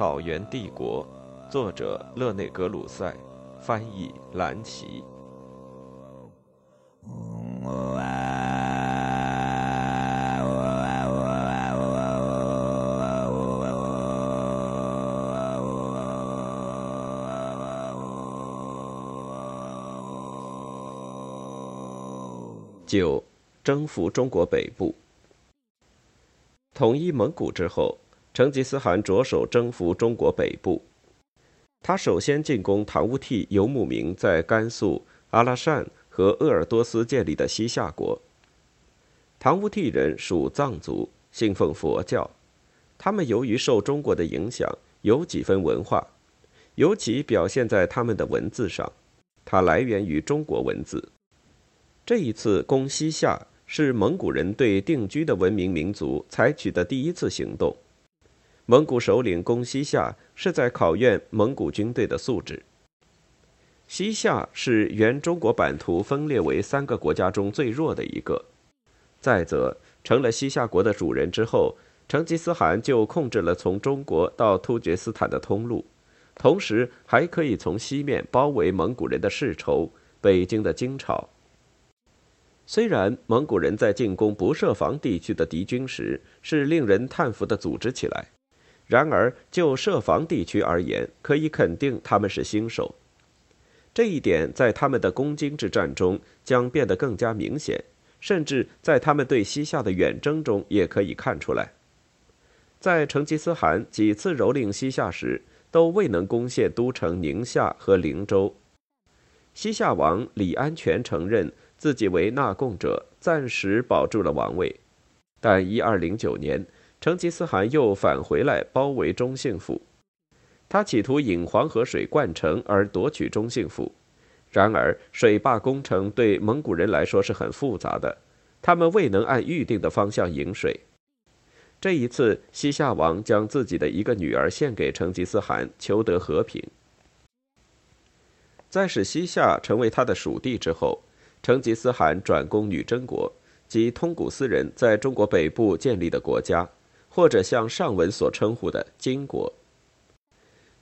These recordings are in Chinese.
草原帝国》，作者勒内·格鲁塞，翻译蓝奇。九，征服中国北部。统一蒙古之后，成吉思汗着手征服中国北部。他首先进攻唐乌惕游牧民在甘肃、阿拉善和鄂尔多斯建立的西夏国。唐乌惕人属藏族，信奉佛教。他们由于受中国的影响，有几分文化，尤其表现在他们的文字上。它来源于中国文字。这一次攻西夏是蒙古人对定居的文明民族采取的第一次行动。蒙古首领攻西夏是在考验蒙古军队的素质。西夏是原中国版图分裂为三个国家中最弱的一个。再则，成了西夏国的主人之后，成吉思汗就控制了从中国到突厥斯坦的通路，同时还可以从西面包围蒙古人的世仇——北京的金朝。虽然蒙古人在进攻不设防地区的敌军时是令人叹服的组织起来，然而就设防地区而言，可以肯定他们是新手。这一点在他们的攻金之战中将变得更加明显，甚至在他们对西夏的远征中也可以看出来。在成吉思汗几次蹂躏西夏时，都未能攻陷都城宁夏和灵州。西夏王李安全承认。自己为纳贡者，暂时保住了王位，但一二零九年，成吉思汗又返回来包围中信府，他企图引黄河水灌城而夺取中信府。然而，水坝工程对蒙古人来说是很复杂的，他们未能按预定的方向引水。这一次，西夏王将自己的一个女儿献给成吉思汗，求得和平。在使西夏成为他的属地之后。成吉思汗转攻女真国，即通古斯人在中国北部建立的国家，或者像上文所称呼的金国。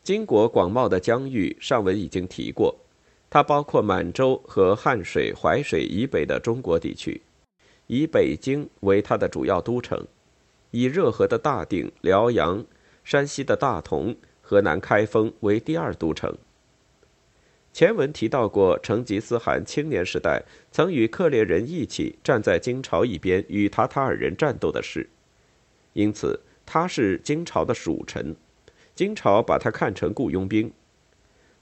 金国广袤的疆域，上文已经提过，它包括满洲和汉水、淮水以北的中国地区，以北京为它的主要都城，以热河的大定、辽阳、山西的大同、河南开封为第二都城。前文提到过，成吉思汗青年时代曾与克烈人一起站在金朝一边与塔塔尔人战斗的事，因此他是金朝的属臣，金朝把他看成雇佣兵。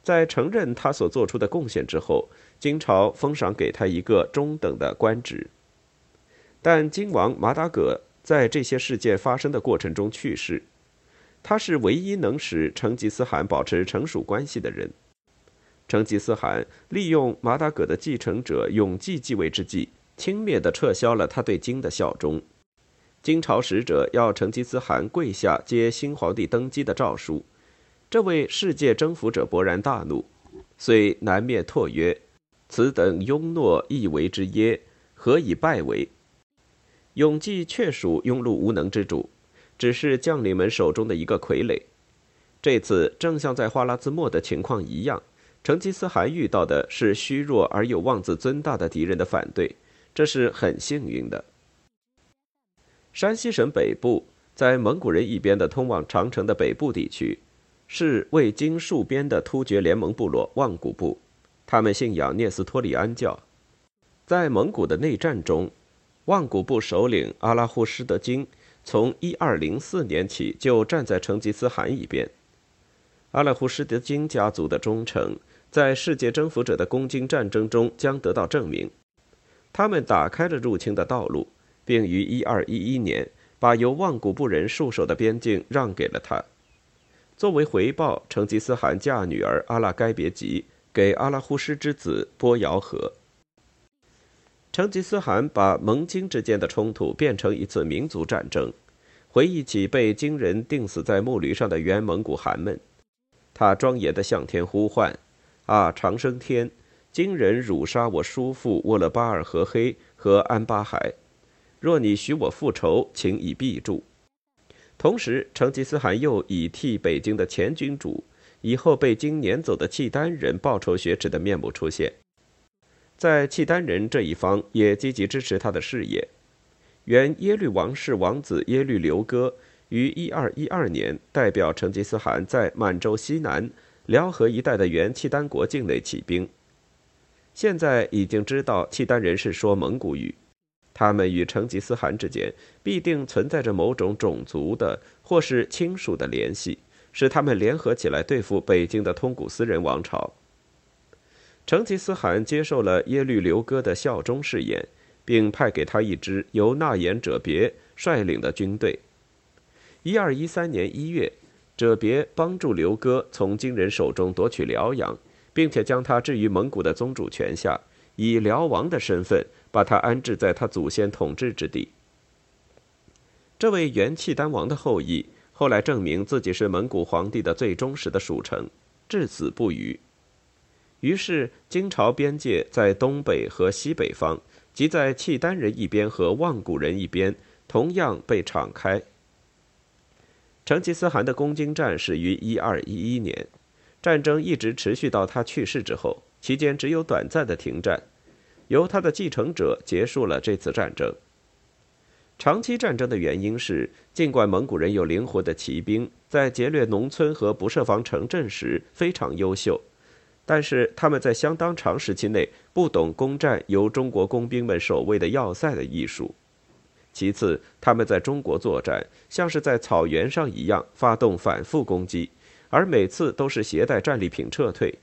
在承认他所做出的贡献之后，金朝封赏给他一个中等的官职。但金王马达葛在这些事件发生的过程中去世，他是唯一能使成吉思汗保持臣属关系的人。成吉思汗利用马达葛的继承者永济继位之际，轻蔑地撤销了他对金的效忠。金朝使者要成吉思汗跪下接新皇帝登基的诏书，这位世界征服者勃然大怒，遂南面拓曰：“此等庸懦亦为之耶？何以败为？”永济确属庸碌无能之主，只是将领们手中的一个傀儡。这次正像在花剌子模的情况一样。成吉思汗遇到的是虚弱而又妄自尊大的敌人的反对，这是很幸运的。山西省北部，在蒙古人一边的通往长城的北部地区，是未经戍边的突厥联盟部落望古部，他们信仰聂斯托利安教。在蒙古的内战中，望古部首领阿拉忽施德金从1204年起就站在成吉思汗一边。阿拉忽施德金家族的忠诚。在世界征服者的攻金战争中将得到证明，他们打开了入侵的道路，并于1211年把由望古部人戍守的边境让给了他。作为回报，成吉思汗嫁女儿阿拉该别吉给阿拉忽施之子波遥和。成吉思汗把蒙金之间的冲突变成一次民族战争，回忆起被金人钉死在木驴上的原蒙古汗们，他庄严地向天呼唤。啊！长生天，金人辱杀我叔父沃勒巴尔和黑和安巴海，若你许我复仇，请以必助。同时，成吉思汗又以替北京的前君主、以后被京撵走的契丹人报仇雪耻的面目出现。在契丹人这一方，也积极支持他的事业。原耶律王室王子耶律刘哥于一二一二年代表成吉思汗在满洲西南、辽河一带的原契丹国境内起兵。现在已经知道契丹人是说蒙古语，他们与成吉思汗之间必定存在着某种种族的或是亲属的联系，使他们联合起来对付北京的通古斯人王朝。成吉思汗接受了耶律刘哥的效忠誓言，并派给他一支由纳言者别率领的军队。一二一三年一月，者别帮助刘哥从金人手中夺取辽阳，并且将他置于蒙古的宗主权下，以辽王的身份把他安置在他祖先统治之地。这位元契丹王的后裔后来证明自己是蒙古皇帝的最忠实的属臣，至死不渝。于是，金朝边界在东北和西北方，即在契丹人一边和望古人一边，同样被敞开。成吉思汗的攻金战始于一二一一年，战争一直持续到他去世之后，期间只有短暂的停战，由他的继承者结束了这次战争。长期战争的原因是，尽管蒙古人有灵活的骑兵，在劫掠农村和不设防城镇时非常优秀。但是他们在相当长时期内不懂攻占由中国工兵们守卫的要塞的艺术。其次，他们在中国作战像是在草原上一样发动反复攻击，而每次都是携带战利品撤退，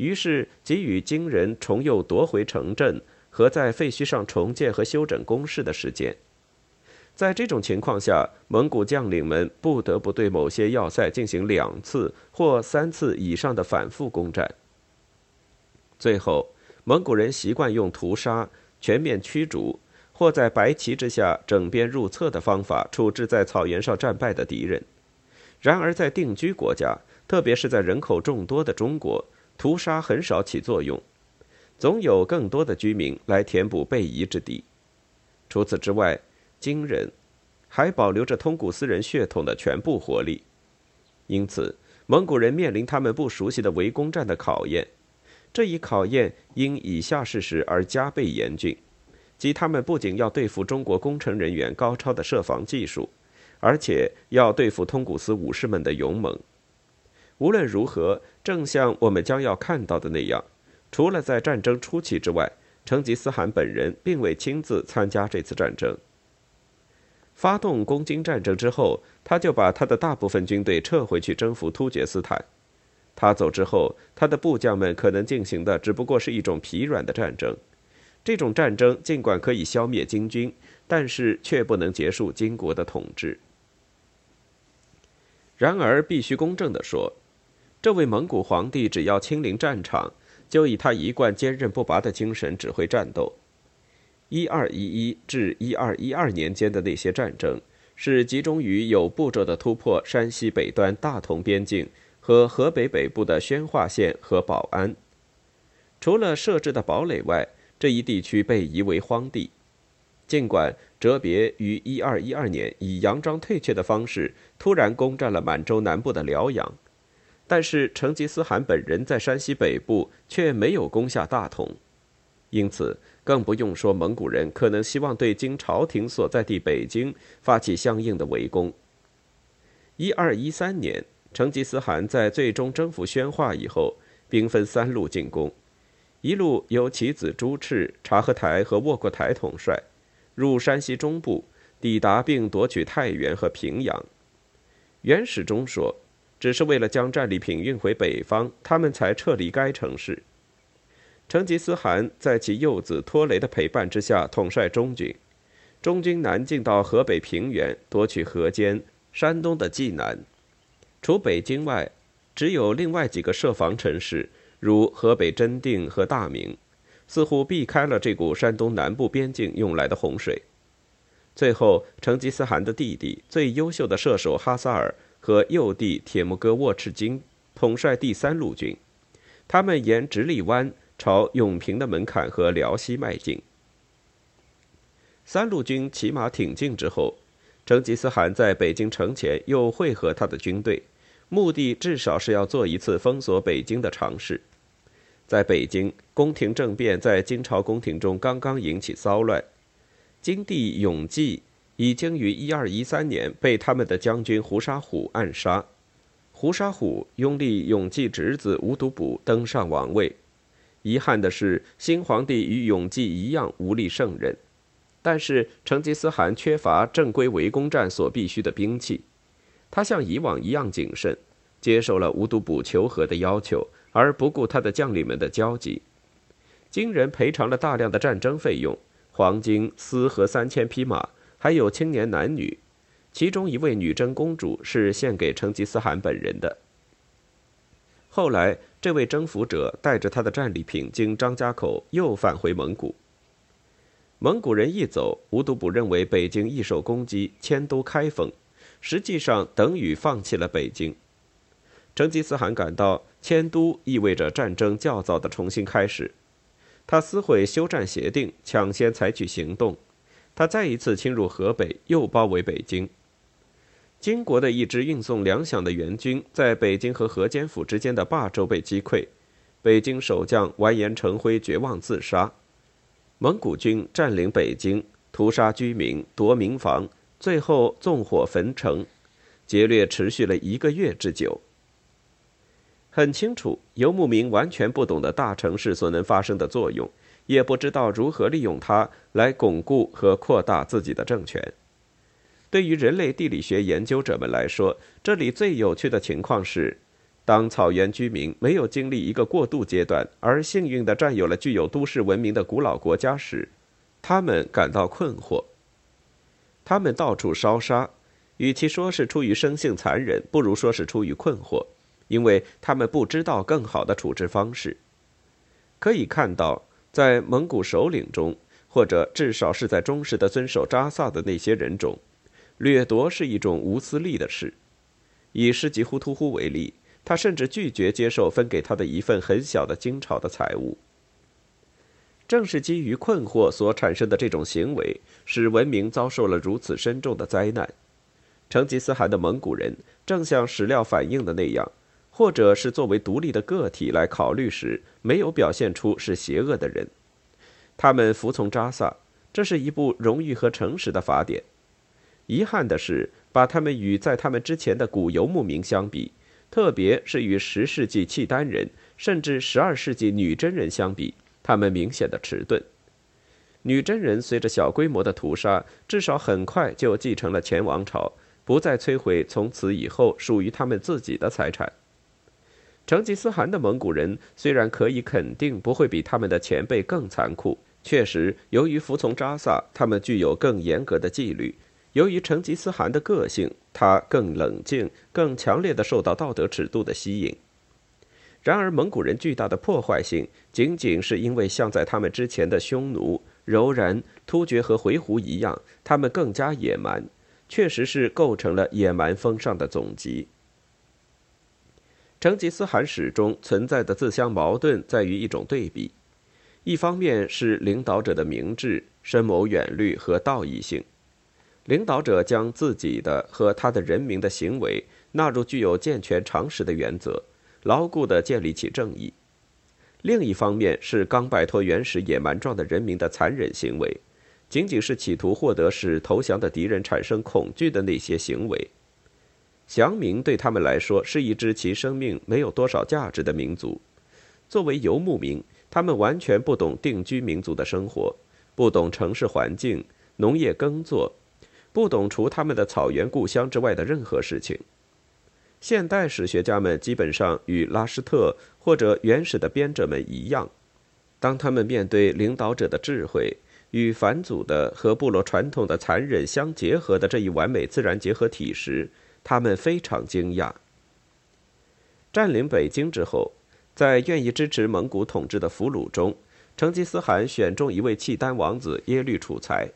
于是给予金人重又夺回城镇和在废墟上重建和修整工事的时间。在这种情况下，蒙古将领们不得不对某些要塞进行两次或三次以上的反复攻占。最后，蒙古人习惯用屠杀、全面驱逐或在白旗之下整编入册的方法处置在草原上战败的敌人。然而，在定居国家，特别是在人口众多的中国，屠杀很少起作用，总有更多的居民来填补被遗之地。除此之外，金人还保留着通古斯人血统的全部活力，因此，蒙古人面临他们不熟悉的围攻战的考验。这一考验因以下事实而加倍严峻，即他们不仅要对付中国工程人员高超的设防技术，而且要对付通古斯武士们的勇猛。无论如何，正像我们将要看到的那样，除了在战争初期之外，成吉思汗本人并未亲自参加这次战争。发动攻金战争之后，他就把他的大部分军队撤回去征服突厥斯坦。他走之后，他的部将们可能进行的只不过是一种疲软的战争。这种战争尽管可以消灭金军，但是却不能结束金国的统治。然而，必须公正地说，这位蒙古皇帝只要亲临战场，就以他一贯坚韧不拔的精神指挥战斗。一二一一至一二一二年间的那些战争，是集中于有步骤的突破山西北端大同边境。和河北北部的宣化县和保安，除了设置的堡垒外，这一地区被夷为荒地。尽管哲别于一二一二年以佯装退却的方式突然攻占了满洲南部的辽阳，但是成吉思汗本人在山西北部却没有攻下大同，因此更不用说蒙古人可能希望对金朝廷所在地北京发起相应的围攻。一二一三年。成吉思汗在最终征服宣化以后，兵分三路进攻：一路由其子朱赤、察合台和卧阔台统帅，入山西中部，抵达并夺取太原和平阳。元史中说，只是为了将战利品运回北方，他们才撤离该城市。成吉思汗在其幼子拖雷的陪伴之下，统帅中军，中军南进到河北平原，夺取河间、山东的济南。除北京外，只有另外几个设防城市，如河北真定和大名，似乎避开了这股山东南部边境用来的洪水。最后，成吉思汗的弟弟、最优秀的射手哈萨尔和右弟铁木哥沃赤金统帅第三路军，他们沿直隶湾朝永平的门槛和辽西迈进。三路军骑马挺进之后。成吉思汗在北京城前又会合他的军队，目的至少是要做一次封锁北京的尝试。在北京，宫廷政变在金朝宫廷中刚刚引起骚乱，金帝永济已经于一二一三年被他们的将军胡沙虎暗杀。胡沙虎拥立永济侄子吴都卜登上王位。遗憾的是，新皇帝与永济一样无力胜任。但是成吉思汗缺乏正规围攻战所必需的兵器，他像以往一样谨慎，接受了吴都卜求和的要求。而不顾他的将领们的焦急，金人赔偿了大量的战争费用，黄金、丝和三千匹马，还有青年男女，其中一位女真公主是献给成吉思汗本人的。后来，这位征服者带着他的战利品经张家口又返回蒙古。蒙古人一走，吴都卜认为北京易受攻击，迁都开封，实际上等于放弃了北京。成吉思汗感到迁都意味着战争较早的重新开始，他撕毁休战协定，抢先采取行动。他再一次侵入河北，又包围北京。金国的一支运送粮饷的援军在北京和河间府之间的霸州被击溃，北京守将完颜成辉绝望自杀。蒙古军占领北京，屠杀居民，夺民房，最后纵火焚城，劫掠持续了一个月之久。很清楚，游牧民完全不懂得大城市所能发生的作用，也不知道如何利用它来巩固和扩大自己的政权。对于人类地理学研究者们来说，这里最有趣的情况是，当草原居民没有经历一个过渡阶段，而幸运地占有了具有都市文明的古老国家时，他们感到困惑。他们到处烧杀，与其说是出于生性残忍，不如说是出于困惑。因为他们不知道更好的处置方式。可以看到，在蒙古首领中，或者至少是在忠实的遵守扎萨的那些人中，掠夺是一种无私利的事。以世吉忽突呼为例，他甚至拒绝接受分给他的一份很小的金朝的财物。正是基于困惑所产生的这种行为，使文明遭受了如此深重的灾难。成吉思汗的蒙古人，正像史料反映的那样。或者是作为独立的个体来考虑时，没有表现出是邪恶的人。他们服从扎萨，这是一部荣誉和诚实的法典。遗憾的是，把他们与在他们之前的古游牧民相比，特别是与十世纪契丹人甚至十二世纪女真人相比，他们明显的迟钝。女真人随着小规模的屠杀，至少很快就继承了前王朝，不再摧毁从此以后属于他们自己的财产。成吉思汗的蒙古人虽然可以肯定不会比他们的前辈更残酷，确实，由于服从扎萨，他们具有更严格的纪律；由于成吉思汗的个性，他更冷静、更强烈的受到道德尺度的吸引。然而，蒙古人巨大的破坏性，仅仅是因为像在他们之前的匈奴、柔然、突厥和回鹘一样，他们更加野蛮，确实是构成了野蛮风尚的总集。成吉思汗史中存在的自相矛盾在于一种对比：一方面是领导者的明智、深谋远虑和道义性，领导者将自己的和他的人民的行为纳入具有健全常识的原则，牢固地建立起正义；另一方面是刚摆脱原始野蛮状的人民的残忍行为，仅仅是企图获得使投降的敌人产生恐惧的那些行为。降民对他们来说是一支其生命没有多少价值的民族。作为游牧民，他们完全不懂定居民族的生活，不懂城市环境、农业耕作，不懂除他们的草原故乡之外的任何事情。现代史学家们基本上与拉施特或者原始的编者们一样，当他们面对领导者的智慧与反祖的和部落传统的残忍相结合的这一完美自然结合体时，他们非常惊讶。占领北京之后，在愿意支持蒙古统治的俘虏中，成吉思汗选中一位契丹王子耶律楚材。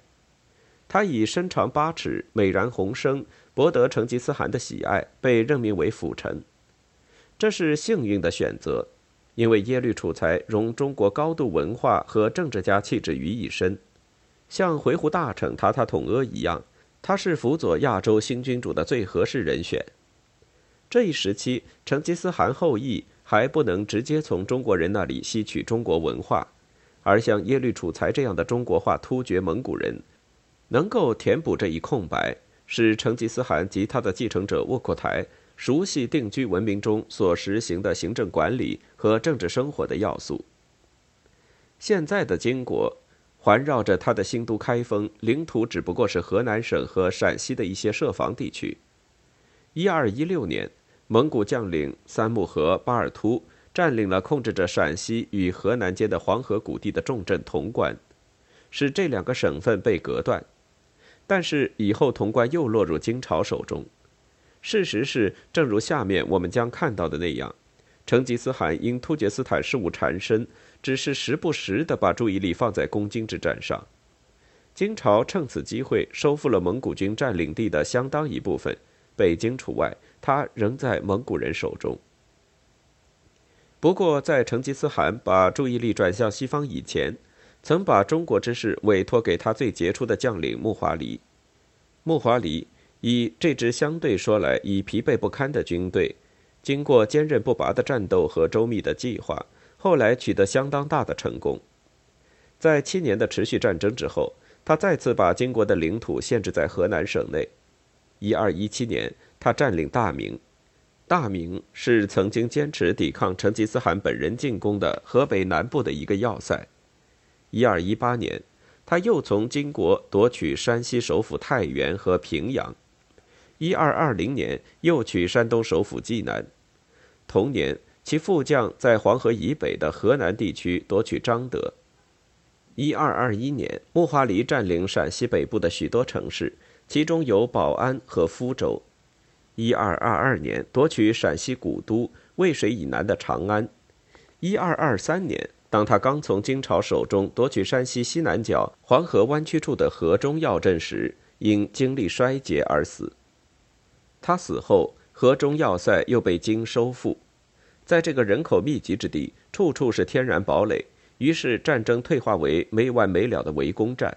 他以身长八尺、美髯红生博得成吉思汗的喜爱，被任命为辅臣。这是幸运的选择，因为耶律楚材融中国高度文化和政治家气质于一身，像回鹘大臣塔塔统阿一样。他是辅佐亚洲新君主的最合适人选。这一时期，成吉思汗后裔还不能直接从中国人那里吸取中国文化，而像耶律楚材这样的中国化突厥蒙古人，能够填补这一空白，是成吉思汗及他的继承者窝阔台熟悉定居文明中所实行的行政管理和政治生活的要素。现在的金国，环绕着他的新都开封，领土只不过是河南省和陕西的一些设防地区。一二一六年。蒙古将领三木合巴尔突占领了控制着陕西与河南间的黄河谷地的重镇潼关，使这两个省份被隔断。但是以后潼关又落入金朝手中。事实是，正如下面我们将看到的那样，成吉思汗因突厥斯坦事务缠身，只是时不时地把注意力放在攻金之战上。金朝趁此机会收复了蒙古军占领地的相当一部分，北京除外。他仍在蒙古人手中。不过，在成吉思汗把注意力转向西方以前，曾把中国之事委托给他最杰出的将领木华黎。木华黎以这支相对说来已疲惫不堪的军队，经过坚韧不拔的战斗和周密的计划，后来取得相当大的成功。在七年的持续战争之后，他再次把金国的领土限制在河南省内。一二一七年。他占领大名，大名是曾经坚持抵抗成吉思汗本人进攻的河北南部的一个要塞。一二一八年，他又从金国夺取山西首府太原和平阳。一二二零年，又取山东首府济南。同年，其副将在黄河以北的河南地区夺取张德。一二二一年，木华黎占领陕西北部的许多城市，其中有保安和福州。一二二二年夺取陕西古都渭水以南的长安。一二二三年，当他刚从金朝手中夺取山西西南角黄河弯曲处的河中要镇时，因精力衰竭而死。他死后，河中要塞又被金收复。在这个人口密集之地，处处是天然堡垒，于是战争退化为没完没了的围攻战。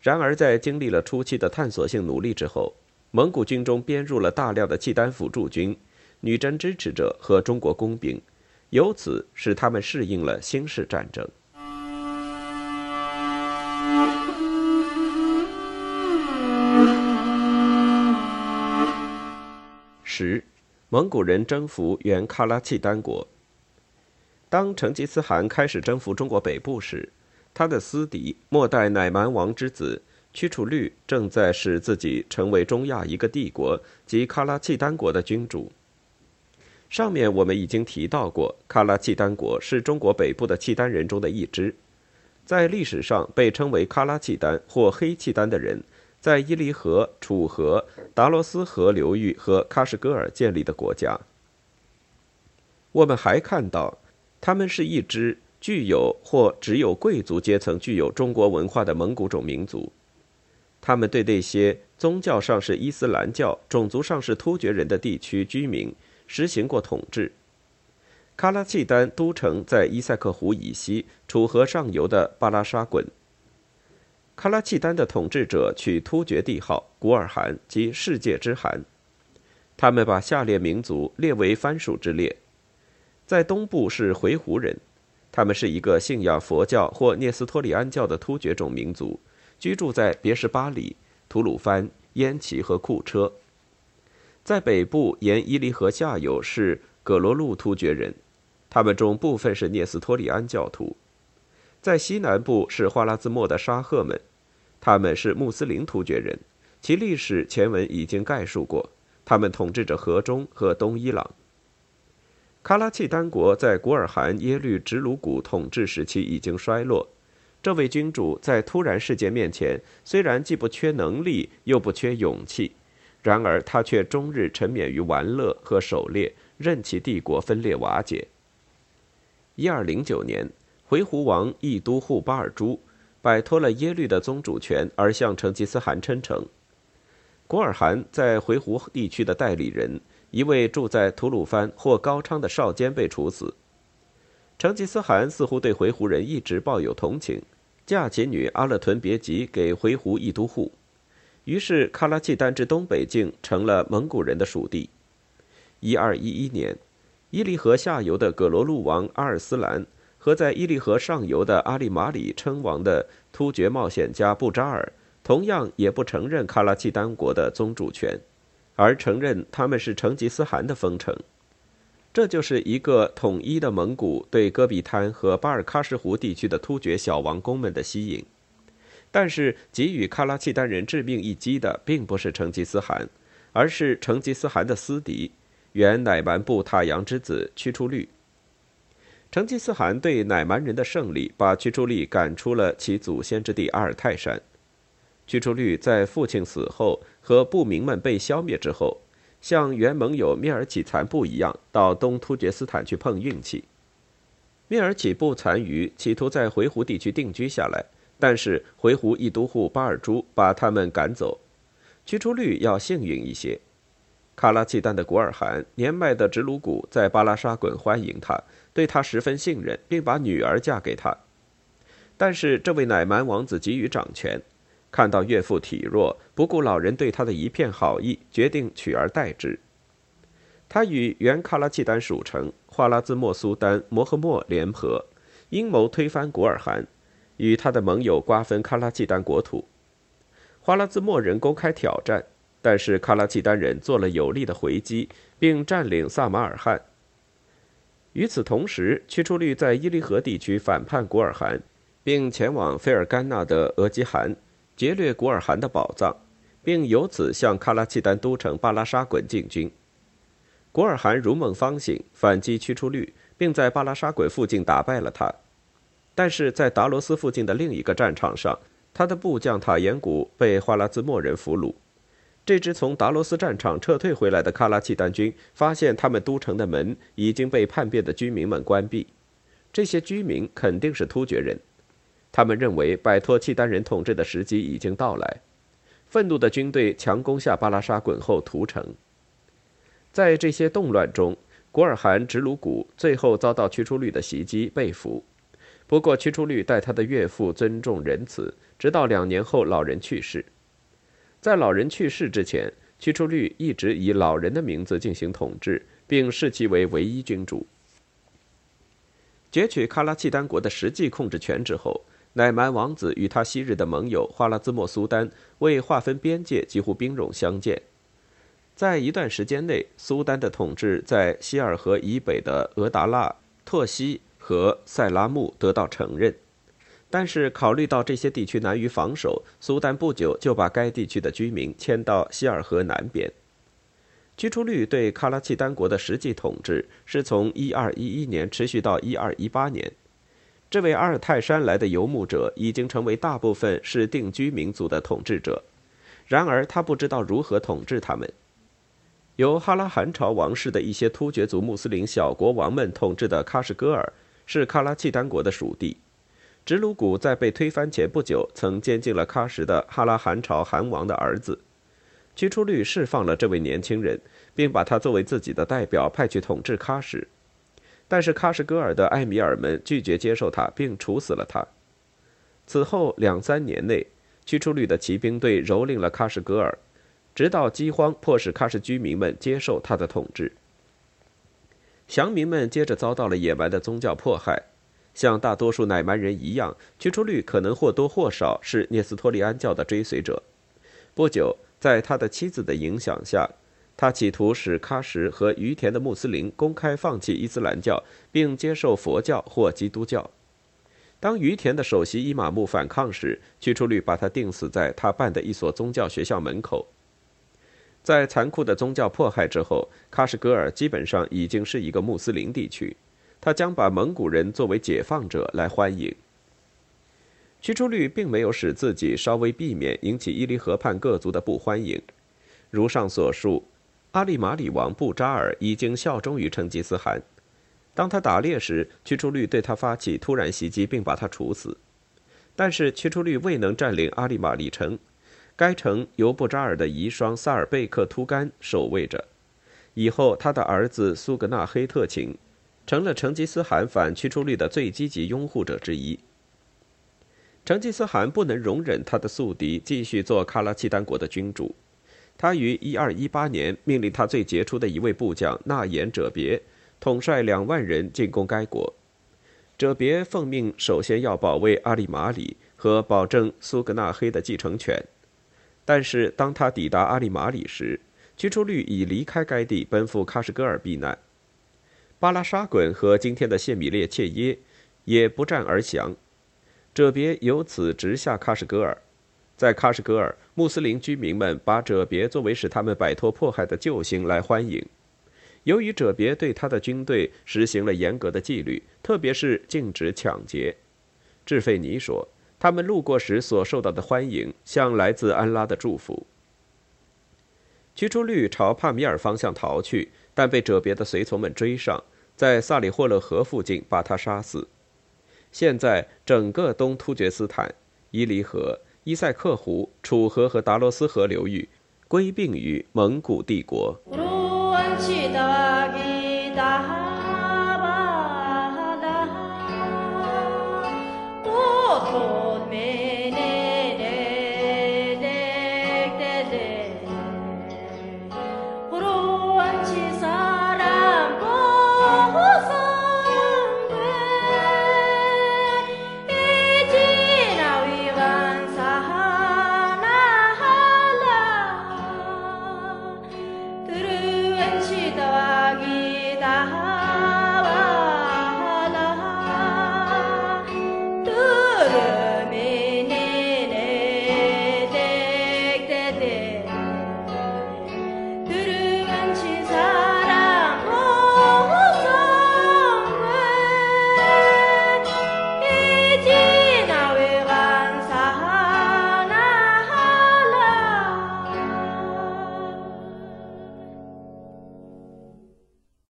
然而，在经历了初期的探索性努力之后，蒙古军中编入了大量的契丹辅助军、女真支持者和中国工兵，由此使他们适应了新式战争。十，蒙古人征服原喀拉契丹国。当成吉思汗开始征服中国北部时，他的私敌末代乃蛮王之子。屈楚律正在使自己成为中亚一个帝国及喀拉契丹国的君主。上面我们已经提到过，喀拉契丹国是中国北部的契丹人中的一支，在历史上被称为喀拉契丹或黑契丹的人，在伊犁河、楚河、达罗斯河流域和喀什噶尔建立的国家。我们还看到，他们是一支具有或只有贵族阶层具有中国文化的蒙古种民族。他们对那些宗教上是伊斯兰教、种族上是突厥人的地区居民实行过统治。喀拉契丹都城在伊塞克湖以西、楚河上游的巴拉沙滚。喀拉契丹的统治者取突厥帝号古尔汗及世界之汗。他们把下列民族列为藩属之列：在东部是回鹘人，他们是一个信仰佛教或聂斯托里安教的突厥种民族。居住在别什巴里、吐鲁番、烟齐和库车。在北部沿伊犁河下游是葛罗路突厥人，他们中部分是聂斯托里安教徒。在西南部是花剌子模的沙赫们，他们是穆斯林突厥人，其历史前文已经概述过。他们统治着河中和东伊朗。喀拉契丹国在古尔汗耶律直鲁古统治时期已经衰落。这位君主在突然事件面前，虽然既不缺能力，又不缺勇气，然而他却终日沉湎于玩乐和狩猎，任其帝国分裂瓦解。一二零九年，回鹘王义都护巴尔珠摆脱了耶律的宗主权，而向成吉思汗称臣。古尔汗在回鹘地区的代理人，一位住在吐鲁番或高昌的少监被处死。成吉思汗似乎对回鹘人一直抱有同情。嫁其女阿勒屯别吉给回鹘义都护，于是喀拉契丹之东北境成了蒙古人的属地。一二一一年，伊犁河下游的葛罗路王阿尔斯兰和在伊犁河上游的阿里马里称王的突厥冒险家布扎尔，同样也不承认喀拉契丹国的宗主权，而承认他们是成吉思汗的封城。这就是一个统一的蒙古对戈壁滩和巴尔喀什湖地区的突厥小王公们的吸引，但是给予喀拉契丹人致命一击的并不是成吉思汗，而是成吉思汗的私敌，原乃蛮部塔阳之子屈出律。成吉思汗对乃蛮人的胜利，把屈出律赶出了其祖先之地阿尔泰山。屈出律在父亲死后和部民们被消灭之后。像原盟友蔑尔乞残部一样，到东突厥斯坦去碰运气。蔑尔乞部残余企图在回鹘地区定居下来，但是回鹘一都护巴尔珠把他们赶走。驱出率要幸运一些。卡拉契丹的古尔汗年迈的直鲁古在巴拉沙滚欢迎他，对他十分信任，并把女儿嫁给他。但是这位乃蛮王子急于掌权。看到岳父体弱，不顾老人对他的一片好意，决定取而代之。他与原喀拉契丹属城花剌子模苏丹摩诃末联合，阴谋推翻古尔汗，与他的盟友瓜分喀拉契丹国土。花剌子模人公开挑战，但是喀拉契丹人做了有力的回击，并占领萨马尔汗。与此同时，驱出律在伊犁河地区反叛古尔汗，并前往费尔干纳的额济汗。劫掠古尔汗的宝藏，并由此向喀拉契丹都城巴拉沙滚进军。古尔汗如梦方醒，反击驱出律，并在巴拉沙滚附近打败了他。但是在达罗斯附近的另一个战场上，他的部将塔延古被花剌子模人俘虏。这支从达罗斯战场撤退回来的喀拉契丹军发现，他们都城的门已经被叛变的居民们关闭。这些居民肯定是突厥人。他们认为摆脱契丹人统治的时机已经到来，愤怒的军队强攻下巴拉沙滚后屠城。在这些动乱中，古尔汗直鲁古最后遭到屈出律的袭击被俘。不过，屈出律待他的岳父尊重仁慈，直到两年后老人去世。在老人去世之前，屈出律一直以老人的名字进行统治，并视其为唯一君主。攫取喀拉契丹国的实际控制权之后。乃蛮王子与他昔日的盟友花剌子模苏丹为划分边界，几乎兵戎相见。在一段时间内，苏丹的统治在希尔河以北的额达腊、拓西和塞拉木得到承认。但是，考虑到这些地区难于防守，苏丹不久就把该地区的居民迁到希尔河南边。居住率对喀拉契丹国的实际统治是从1211年持续到1218年。这位阿尔泰山来的游牧者已经成为大部分是定居民族的统治者，然而他不知道如何统治他们。由哈拉汗朝王室的一些突厥族穆斯林小国王们统治的喀什噶尔是喀拉契丹国的属地。直鲁古在被推翻前不久曾监禁了喀什的哈拉汗朝汗王的儿子，屈出律释放了这位年轻人，并把他作为自己的代表派去统治喀什。但是喀什噶尔的埃米尔们拒绝接受他，并处死了他。此后两三年内，驱出率的骑兵队蹂躏了喀什噶尔，直到饥荒迫使喀什居民们接受他的统治。降民们接着遭到了野蛮的宗教迫害，像大多数乃蛮人一样，驱出率可能或多或少是聂斯托利安教的追随者。不久，在他的妻子的影响下。他企图使喀什和于田的穆斯林公开放弃伊斯兰教，并接受佛教或基督教。当于田的首席伊玛目反抗时，驱出率把他钉死在他办的一所宗教学校门口。在残酷的宗教迫害之后，喀什噶尔基本上已经是一个穆斯林地区。他将把蒙古人作为解放者来欢迎。驱出率并没有使自己稍微避免引起伊犁河畔各族的不欢迎。如上所述。阿利马里王布扎尔已经效忠于成吉思汗。当他打猎时，屈出律对他发起突然袭击，并把他处死。但是屈出律未能占领阿利马里城，该城由布扎尔的遗孀萨尔贝克突干守卫着。以后，他的儿子苏格纳黑特请成了成吉思汗反屈出律的最积极拥护者之一。成吉思汗不能容忍他的宿敌继续做喀拉契丹国的君主，他于1218年命令他最杰出的一位部将纳言者别统帅两万人进攻该国。者别奉命首先要保卫阿里马里和保证苏格纳黑的继承权，但是当他抵达阿里马里时，屈出律已离开该地，奔赴喀什噶尔避难。巴拉沙滚和今天的谢米列切耶也不战而降。者别由此直下喀什噶尔，在喀什噶尔，穆斯林居民们把者别作为使他们摆脱迫害的救星来欢迎。由于者别对他的军队实行了严格的纪律，特别是禁止抢劫，智费尼说，他们路过时所受到的欢迎像来自安拉的祝福。驱出律朝帕米尔方向逃去，但被者别的随从们追上，在萨里霍勒河附近把他杀死。现在，整个东突厥斯坦、伊犁河、伊塞克湖、楚河和达罗斯河流域归并于蒙古帝国。